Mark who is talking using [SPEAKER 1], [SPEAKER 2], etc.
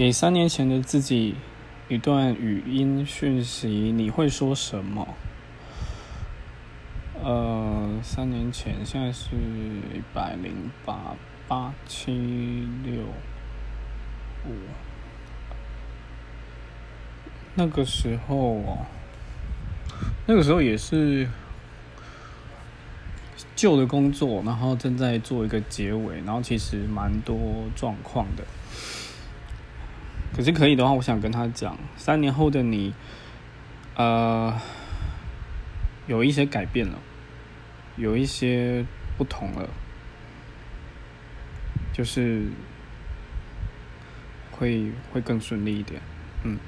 [SPEAKER 1] 给三年前的自己一段语音讯息，你会说什么？呃，三年前，现在是一百零八八七六五，那个时候哦，那个时候也是旧的工作，然后正在做一个结尾，然后其实蛮多状况的。可是可以的话，我想跟他讲，三年后的你，呃，有一些改变了，有一些不同了，就是会会更顺利一点，嗯。